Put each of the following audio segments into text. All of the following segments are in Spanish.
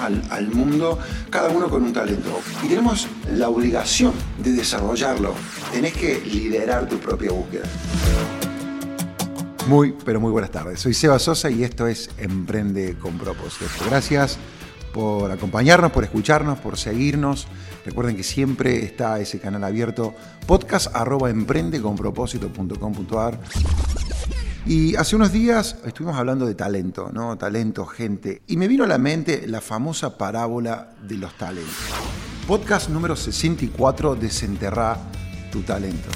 al, mundo cada uno con un talento y tenemos la obligación de desarrollarlo. Tenés que liderar tu propia búsqueda. Muy, pero muy buenas tardes. Soy Seba Sosa y esto es Emprende con propósito. Gracias por acompañarnos, por escucharnos, por seguirnos. Recuerden que siempre está ese canal abierto, podcast arroba. Y hace unos días estuvimos hablando de talento, ¿no? Talento, gente. Y me vino a la mente la famosa parábola de los talentos. Podcast número 64, Desenterrar tu talento.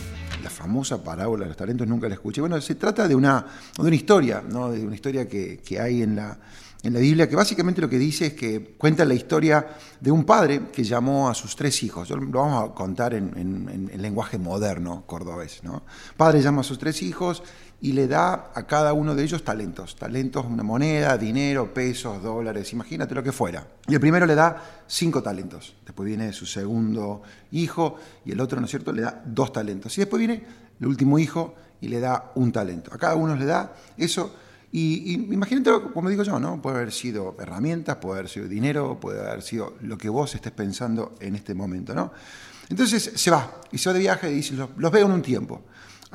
La famosa parábola de los talentos nunca la escuché. Bueno, se trata de una, de una historia, ¿no? De una historia que, que hay en la, en la Biblia, que básicamente lo que dice es que cuenta la historia de un padre que llamó a sus tres hijos. Lo vamos a contar en, en, lenguaje moderno cordobés. ¿no? Padre llama a sus tres hijos y le da a cada uno de ellos talentos. Talentos, una moneda, dinero, pesos, dólares, imagínate lo que fuera. Y el primero le da cinco talentos. Después viene su segundo hijo y el otro, ¿no es cierto?, le da dos talentos. Y después viene el último hijo y le da un talento. A cada uno le da eso. Y, imagínate, como digo yo, ¿no? Puede haber sido herramientas, puede haber sido dinero, puede haber sido lo que vos estés pensando en este momento, ¿no? Entonces se va y se va de viaje y dice, los veo en un tiempo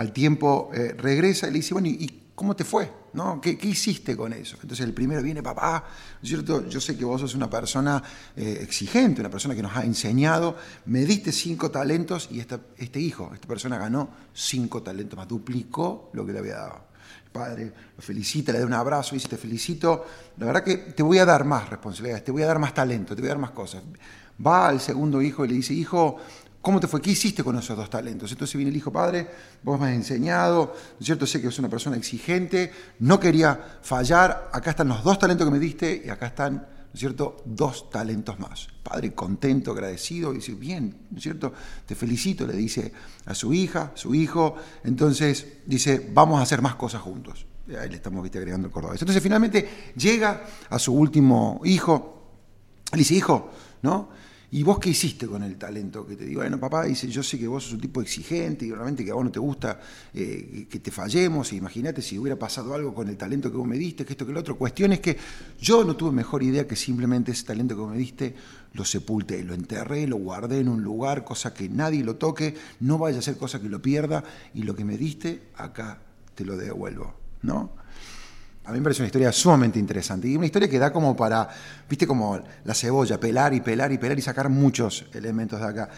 al tiempo eh, regresa y le dice, bueno, ¿y cómo te fue? ¿No? ¿Qué, ¿Qué, hiciste con eso? Entonces el primero viene, papá, cierto? yo sé que vos sos una persona eh, exigente, una persona que nos ha enseñado, me diste cinco talentos y esta, este hijo, esta persona ganó cinco talentos más, duplicó lo que le había dado. El padre lo felicita, le da un abrazo y dice, te felicito, la verdad que te voy a dar más responsabilidades, te voy a dar más talento, te voy a dar más cosas. Va al segundo hijo y le dice, hijo, ¿Cómo te fue? ¿Qué hiciste con esos dos talentos? Entonces viene el hijo, padre, vos me has enseñado, ¿no es cierto? Sé que sos una persona exigente, no quería fallar, acá están los dos talentos que me diste y acá están, ¿no es cierto?, dos talentos más. Padre contento, agradecido, y dice, bien, ¿no es cierto? Te felicito, le dice a su hija, su hijo, entonces dice, vamos a hacer más cosas juntos. Ahí le estamos ¿viste, agregando el cordobés. Entonces finalmente llega a su último hijo, le dice, hijo, ¿no? ¿Y vos qué hiciste con el talento que te digo? Bueno, papá dice, yo sé que vos sos un tipo exigente y realmente que a vos no te gusta eh, que te fallemos. Imagínate si hubiera pasado algo con el talento que vos me diste, que esto, que lo otro. Cuestión es que yo no tuve mejor idea que simplemente ese talento que vos me diste lo sepulté, lo enterré, lo guardé en un lugar, cosa que nadie lo toque, no vaya a ser cosa que lo pierda y lo que me diste, acá te lo devuelvo, ¿no? A mí me parece una historia sumamente interesante y una historia que da como para, viste, como la cebolla, pelar y pelar y pelar y sacar muchos elementos de acá.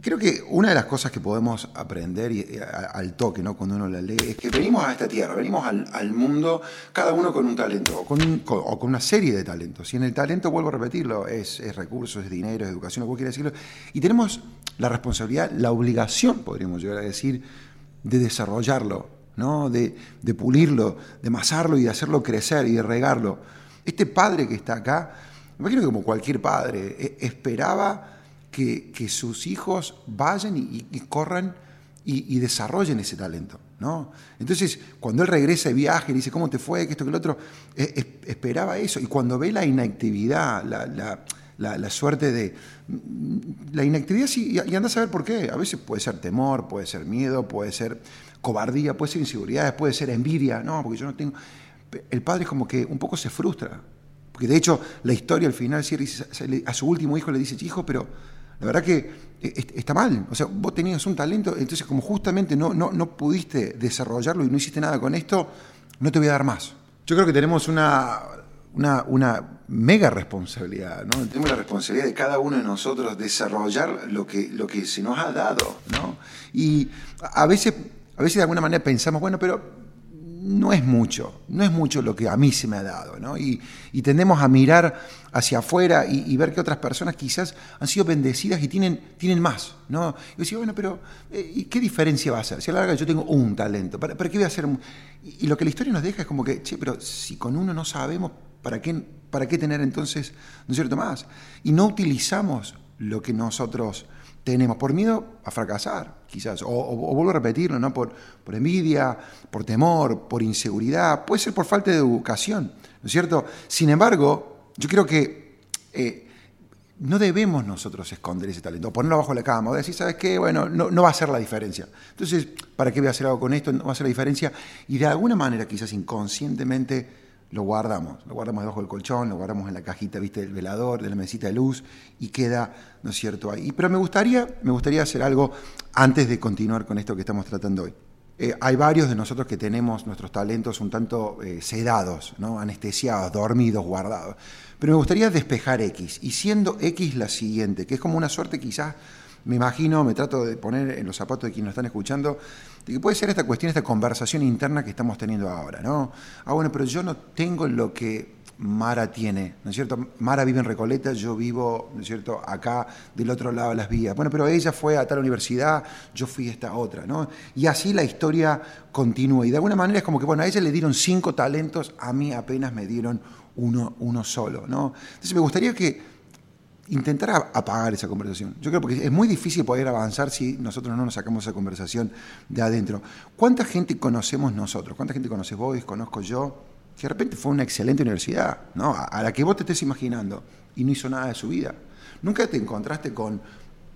Creo que una de las cosas que podemos aprender y, eh, al toque, ¿no? cuando uno la lee, es que venimos a esta tierra, venimos al, mundo, cada uno con un talento o con, una serie de talentos. Y en el talento, vuelvo a repetirlo, es, es recursos, es dinero, es educación, como quiera decirlo. Y tenemos la responsabilidad, la obligación, podríamos llegar a decir, de desarrollarlo, ¿no? de, de pulirlo, de amasarlo y de hacerlo crecer y de regarlo. Este padre que está acá, me imagino que como cualquier padre, eh, esperaba que, que, sus hijos vayan y, corran y, desarrollen ese talento. ¿no? Entonces, cuando él regresa de viaje y dice, ¿cómo te fue? Que esto, que lo otro, eh, esperaba eso. Y cuando ve la inactividad, la, la, suerte de... La inactividad, sí, y anda a saber por qué. A veces puede ser temor, puede ser miedo, puede ser cobardía, puede ser inseguridad, puede ser envidia, no, porque yo no tengo... El padre es como que un poco se frustra, porque de hecho la historia al final a su último hijo le dice, hijo, pero la verdad que está mal, o sea, vos tenías un talento, entonces como justamente no, no, no pudiste desarrollarlo y no hiciste nada con esto, no te voy a dar más. Yo creo que tenemos una, una, una, mega responsabilidad, ¿no? Tenemos la responsabilidad de cada uno de nosotros desarrollar lo que, lo que se nos ha dado, ¿no? Y a veces a veces de alguna manera pensamos, bueno, pero no es mucho, no es mucho lo que a mí se me ha dado, ¿no? Y, y tendemos a mirar hacia afuera y, ver que otras personas quizás han sido bendecidas y tienen, tienen más, ¿no? Y decía, bueno, pero eh, ¿y qué diferencia va a hacer? Si a la larga yo tengo un talento, ¿para, ¿para qué voy a hacer? Y, y, lo que la historia nos deja es como que, che, pero si con uno no sabemos, ¿para qué, para qué tener entonces, ¿no es cierto, más? Y no utilizamos lo que nosotros tenemos por miedo a fracasar, quizás, o, vuelvo a repetirlo, ¿no? por, por, envidia, por temor, por inseguridad, puede ser por falta de educación, ¿no es cierto? Sin embargo, yo creo que eh, no debemos nosotros esconder ese talento, o ponerlo bajo la cama, o decir, ¿sabes qué? Bueno, no, no va a hacer la diferencia. Entonces, ¿para qué voy a hacer algo con esto? No va a hacer la diferencia. Y de alguna manera, quizás inconscientemente, lo guardamos, lo guardamos debajo del colchón, lo guardamos en la cajita, viste, del velador, de la mesita de luz y queda, ¿no es cierto?, ahí. Pero me gustaría, me gustaría hacer algo antes de continuar con esto que estamos tratando hoy. Eh, hay varios de nosotros que tenemos nuestros talentos un tanto eh, sedados, ¿no? anestesiados, dormidos, guardados. Pero me gustaría despejar X, y siendo X la siguiente, que es como una suerte quizás me imagino, me trato de poner en los zapatos de quienes nos están escuchando, de que puede ser esta cuestión, esta conversación interna que estamos teniendo ahora, ¿no? Ah, bueno, pero yo no tengo lo que Mara tiene, ¿no es cierto? Mara vive en Recoleta, yo vivo, ¿no es cierto?, acá del otro lado de las vías. Bueno, pero ella fue a tal universidad, yo fui a esta otra, ¿no? Y así la historia continúa. Y de alguna manera es como que, bueno, a ella le dieron cinco talentos, a mí apenas me dieron uno, uno solo, ¿no? Entonces me gustaría que intentar apagar esa conversación. Yo creo que es muy difícil poder avanzar si nosotros no nos sacamos esa conversación de adentro. ¿Cuánta gente conocemos nosotros? ¿Cuánta gente conoces vos? Conozco yo. Que de repente fue una excelente universidad, ¿no? A la que vos te estés imaginando y no hizo nada de su vida. Nunca te encontraste con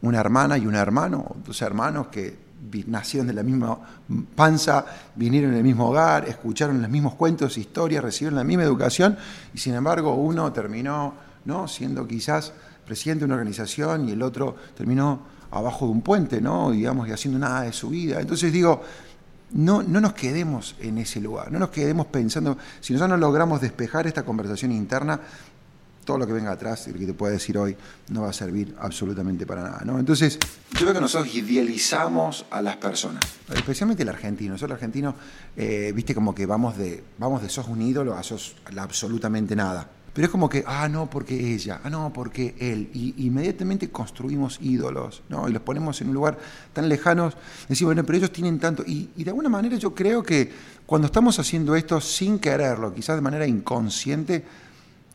una hermana y un hermano, dos hermanos que nacieron de la misma panza, vinieron en el mismo hogar, escucharon los mismos cuentos, historias, recibieron la misma educación y sin embargo uno terminó ¿no? siendo quizás presidente de una organización y el otro terminó abajo de un puente, ¿no? digamos, y haciendo nada de su vida. Entonces digo, no, no nos quedemos en ese lugar, no nos quedemos pensando, si nosotros no logramos despejar esta conversación interna, todo lo que venga atrás, y lo que te pueda decir hoy, no va a servir absolutamente para nada. ¿no? Entonces, yo creo que nosotros idealizamos a las personas, especialmente el argentino. Nosotros el argentino, eh, viste, como que vamos de, vamos de sos un ídolo a sos absolutamente nada. Pero es como que, ah, no, porque ella, ah, no, porque él. Y inmediatamente construimos ídolos, ¿no? Y los ponemos en un lugar tan lejano. Decimos, bueno, pero ellos tienen tanto. Y, y de alguna manera yo creo que cuando estamos haciendo esto sin quererlo, quizás de manera inconsciente,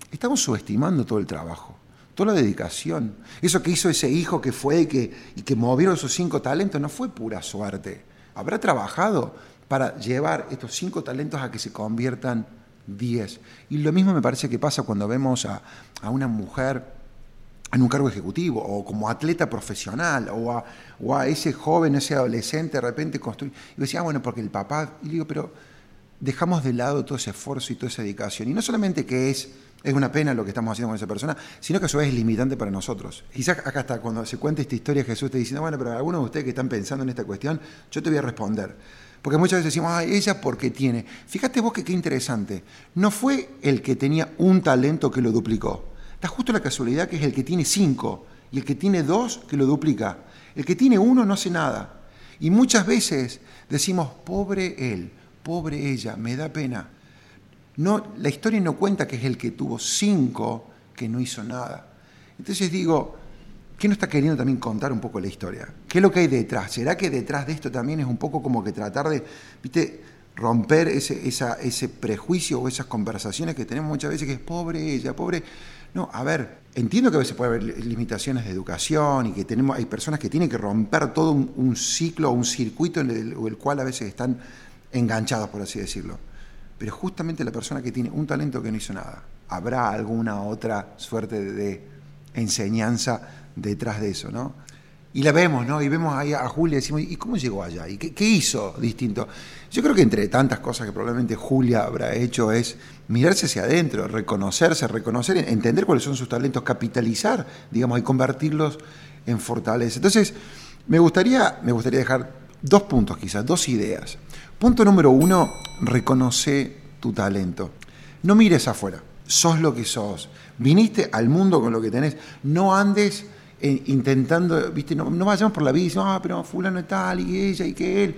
estamos subestimando todo el trabajo, toda la dedicación. Eso que hizo ese hijo que fue y que, y que movieron sus cinco talentos no fue pura suerte. Habrá trabajado para llevar estos cinco talentos a que se conviertan 10. Y lo mismo me parece que pasa cuando vemos a, una mujer en un cargo ejecutivo o como atleta profesional o a, ese joven, ese adolescente de repente construye. Y decía, ah, bueno, porque el papá, y digo, pero dejamos de lado todo ese esfuerzo y toda esa dedicación. Y no solamente que es, es una pena lo que estamos haciendo con esa persona, sino que a su vez es limitante para nosotros. Quizás acá está, cuando se cuenta esta historia, Jesús está diciendo, bueno, pero algunos de ustedes que están pensando en esta cuestión, yo te voy a responder. Porque muchas veces decimos, ah, ella porque tiene. Fíjate vos que qué interesante. No fue el que tenía un talento que lo duplicó. Da justo la casualidad que es el que tiene cinco y el que tiene dos que lo duplica. El que tiene uno no hace nada. Y muchas veces decimos, pobre él, pobre ella, me da pena. No, la historia no cuenta que es el que tuvo cinco que no hizo nada. Entonces digo, ¿Qué nos está queriendo también contar un poco la historia? ¿Qué es lo que hay detrás? ¿Será que detrás de esto también es un poco como que tratar de, viste, romper ese, ese prejuicio o esas conversaciones que tenemos muchas veces que es pobre ella, pobre... No, a ver, entiendo que a veces puede haber limitaciones de educación y que tenemos, hay personas que tienen que romper todo un, ciclo o un circuito en el, el cual a veces están enganchados, por así decirlo. Pero justamente la persona que tiene un talento que no hizo nada, ¿habrá alguna otra suerte de enseñanza detrás de eso, ¿no? Y la vemos, ¿no? Y vemos ahí a Julia y decimos, ¿y cómo llegó allá? ¿Y qué, hizo distinto? Yo creo que entre tantas cosas que probablemente Julia habrá hecho es mirarse hacia adentro, reconocerse, reconocer, entender cuáles son sus talentos, capitalizar, digamos, y convertirlos en fortaleza. Entonces, me gustaría, me gustaría dejar dos puntos quizás, dos ideas. Punto número uno, reconoce tu talento. No mires afuera, sos lo que sos. Viniste al mundo con lo que tenés. No andes eh, intentando, viste, no, no, vayamos por la vida y ah, pero fulano es tal y ella y que él.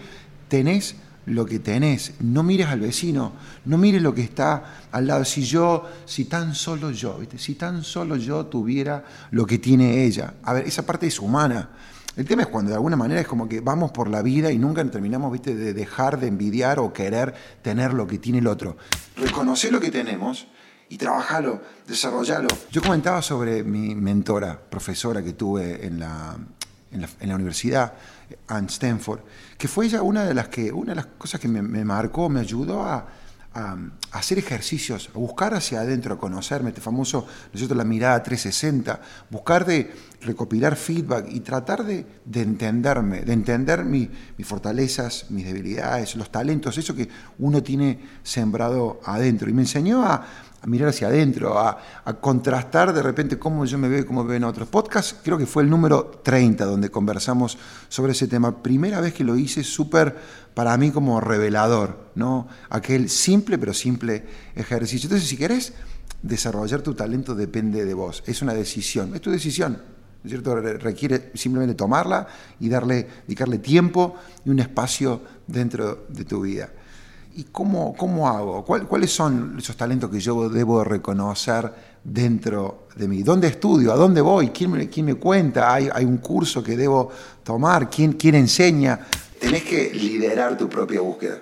Tenés lo que tenés. No mires al vecino, no mires lo que está al lado. Si yo, si tan solo yo, ¿viste? si tan solo yo tuviera lo que tiene ella. A ver, esa parte es humana. El tema es cuando de alguna manera es como que vamos por la vida y nunca terminamos ¿viste? de dejar de envidiar o querer tener lo que tiene el otro. Reconocer lo que tenemos y trabajalo, desarrollalo. Yo comentaba sobre mi mentora, profesora que tuve en la, en la, universidad, Anne Stanford, que fue ella una de las, que, una de las cosas que me, marcó, me ayudó a, hacer ejercicios, a buscar hacia adentro, a conocerme, este famoso, ¿no la mirada 360, buscar de recopilar feedback y tratar de, entenderme, de entender mis fortalezas, mis debilidades, los talentos, eso que uno tiene sembrado adentro. Y me enseñó a, mirar hacia adentro, a, contrastar de repente cómo yo me veo y cómo ven otros. Podcast creo que fue el número 30 donde conversamos sobre ese tema. Primera vez que lo hice súper para mí como revelador, ¿no? Aquel simple pero simple ejercicio. Entonces, si querés desarrollar tu talento depende de vos, es una decisión, es tu decisión. ¿cierto? Requiere simplemente tomarla y darle, dedicarle tiempo y un espacio dentro de tu vida. ¿Y cómo, cómo hago? ¿Cuáles son esos talentos que yo debo reconocer dentro de mí? ¿Dónde estudio? ¿A dónde voy? ¿Quién me, quién me cuenta? ¿Hay, ¿Hay, un curso que debo tomar? ¿Quién, ¿Quién enseña? Tenés que liderar tu propia búsqueda.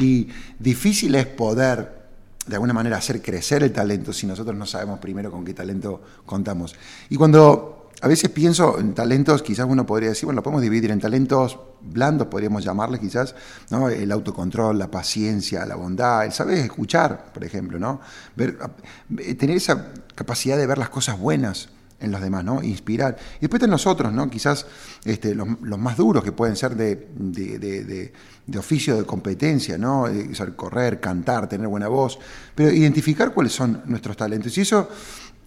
Y difícil es poder de alguna manera hacer crecer el talento si nosotros no sabemos primero con qué talento contamos. Y cuando a veces pienso en talentos, quizás uno podría decir, bueno, lo podemos dividir en talentos blandos, podríamos llamarles quizás, ¿no? El autocontrol, la paciencia, la bondad, el saber escuchar, por ejemplo, ¿no? Ver, eh, tener esa capacidad de ver las cosas buenas en los demás, ¿no? Inspirar. Y después en nosotros, ¿no? Quizás este, los, más duros que pueden ser de, de, oficio, de competencia, ¿no? correr, cantar, tener buena voz, pero identificar cuáles son nuestros talentos. Y eso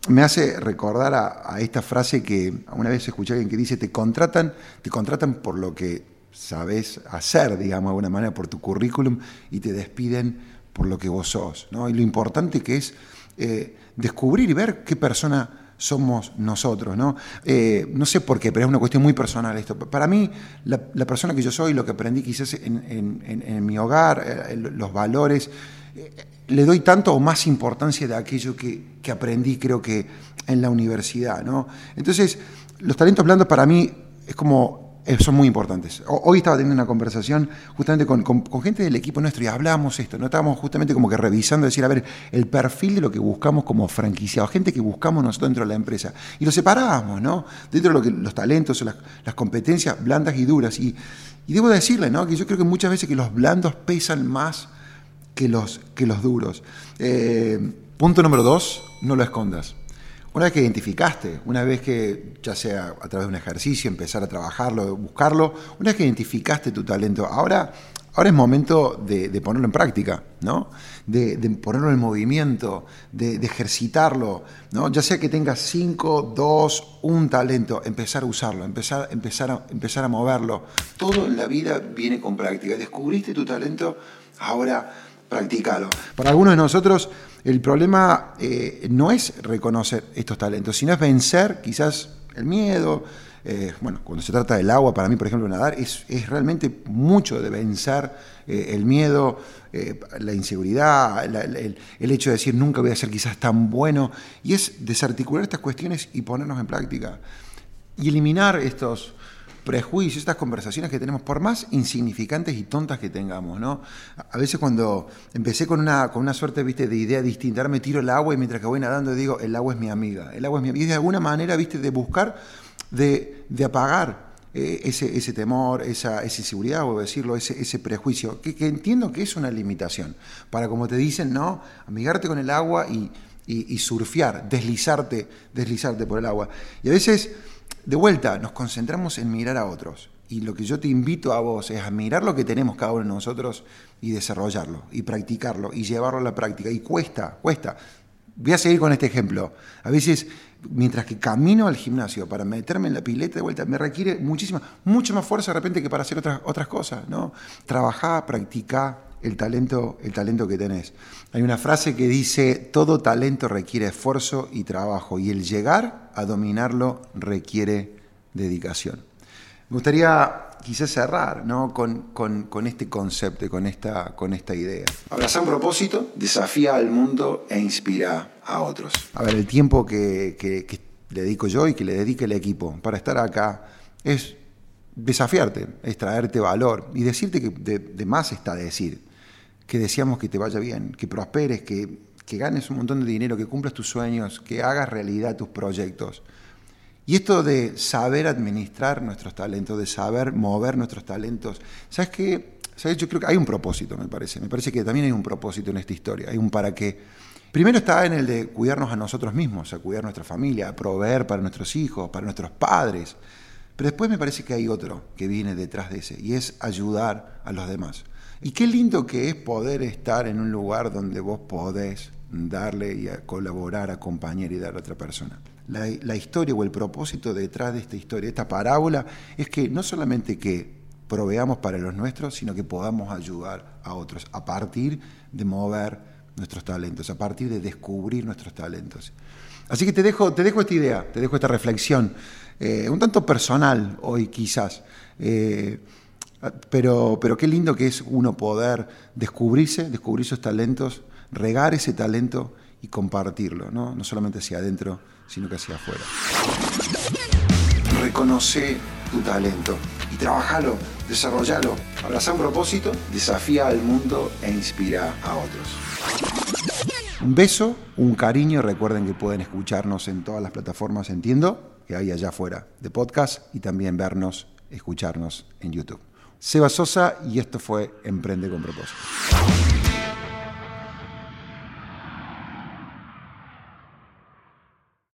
me hace recordar a, esta frase que una vez escuché a alguien que dice, te contratan, te contratan por lo que sabes hacer, digamos, de alguna manera, por tu currículum, y te despiden por lo que vos sos. ¿no? Y lo importante que es eh, descubrir y ver qué persona somos nosotros. ¿no? Eh, no sé por qué, pero es una cuestión muy personal esto. Para mí, la, persona que yo soy, lo que aprendí quizás en, mi hogar, eh, los valores, le doy tanto o más importancia de aquello que, aprendí, creo que en la universidad. ¿no? Entonces, los talentos blandos para mí es como, eh, son muy importantes. Hoy estaba teniendo una conversación justamente con, gente del equipo nuestro y hablábamos esto, ¿no? estábamos justamente como que revisando, decir, a ver, el perfil de lo que buscamos como franquiciados, gente que buscamos nosotros dentro de la empresa. Y lo separábamos, ¿no? Dentro de lo que, los talentos, las, las competencias blandas y duras. Y, y debo decirle, ¿no? Que yo creo que muchas veces que los blandos pesan más que los, que los duros. Eh, punto número dos, no lo escondas. Una vez que identificaste, una vez que, ya sea a través de un ejercicio, empezar a trabajarlo, buscarlo, una vez que identificaste tu talento, ahora, ahora es momento de, ponerlo en práctica, ¿no? De, ponerlo en movimiento, de, ejercitarlo, ¿no? Ya sea que tengas cinco, dos, un talento, empezar a usarlo, empezar, empezar, empezar a moverlo. Todo en la vida viene con práctica. Descubriste tu talento, ahora practícalo. Para algunos de nosotros el problema eh, no es reconocer estos talentos, sino es vencer quizás el miedo. Eh, bueno, cuando se trata del agua, para mí, por ejemplo, nadar es, es realmente mucho de vencer eh, el miedo, la inseguridad, el, el, hecho de decir nunca voy a ser quizás tan bueno, y es desarticular estas cuestiones y ponernos en práctica. Y eliminar estos, prejuicios, estas conversaciones que tenemos, por más insignificantes y tontas que tengamos, ¿no? A veces cuando empecé con una, con una suerte ¿viste? de idea distinta, me tiro el agua y mientras que voy nadando digo, el agua es mi amiga, el agua es mi amiga. Y de alguna manera, ¿viste? De buscar, de, apagar eh, ese, ese, temor, esa, esa, inseguridad, o decirlo, ese, ese prejuicio, que, entiendo que es una limitación. Para, como te dicen, ¿no? Amigarte con el agua y, y, y surfear, deslizarte, deslizarte por el agua. Y a veces de vuelta, nos concentramos en mirar a otros. Y lo que yo te invito a vos es a mirar lo que tenemos cada uno de nosotros y desarrollarlo, y practicarlo, y llevarlo a la práctica. Y cuesta, cuesta. Voy a seguir con este ejemplo. A veces, mientras que camino al gimnasio para meterme en la pileta de vuelta, me requiere muchísima, mucha más fuerza de repente que para hacer otras, otras cosas, ¿no? Trabajar, practicar el talento, el talento que tenés. Hay una frase que dice, todo talento requiere esfuerzo y trabajo y el llegar a dominarlo requiere dedicación. Me gustaría quizás cerrar ¿no? con, este concepto, con esta, con esta idea. Abraza un propósito, desafía al mundo e inspira a otros. A ver, el tiempo que, le dedico yo y que le dedique el equipo para estar acá es desafiarte, es traerte valor y decirte que de más está decir que deseamos que te vaya bien, que prosperes, que, ganes un montón de dinero, que cumplas tus sueños, que hagas realidad tus proyectos. Y esto de saber administrar nuestros talentos, de saber mover nuestros talentos, ¿sabes qué? ¿Sabes? Yo creo que hay un propósito, me parece. Me parece que también hay un propósito en esta historia. Hay un para qué. Primero está en el de cuidarnos a nosotros mismos, a cuidar nuestra familia, a proveer para nuestros hijos, para nuestros padres. Pero después me parece que hay otro que viene detrás de ese, y es ayudar a los demás. Y qué lindo que es poder estar en un lugar donde vos podés darle y colaborar, acompañar y dar a otra persona. La, historia o el propósito detrás de esta historia, esta parábola, es que no solamente que proveamos para los nuestros, sino que podamos ayudar a otros a partir de mover nuestros talentos, a partir de descubrir nuestros talentos. Así que te dejo, te dejo esta idea, te dejo esta reflexión, eh, un tanto personal hoy quizás, eh, pero, pero qué lindo que es uno poder descubrirse, descubrir sus talentos, regar ese talento y compartirlo, no, no solamente hacia adentro, sino que hacia afuera. Reconoce tu talento y trabajalo, desarrollalo. Abraza un propósito, desafía al mundo e inspira a otros. Un beso, un cariño. Recuerden que pueden escucharnos en todas las plataformas, entiendo, que hay allá afuera de podcast y también vernos, escucharnos en YouTube. Seba Sosa y esto fue Emprende con propósito.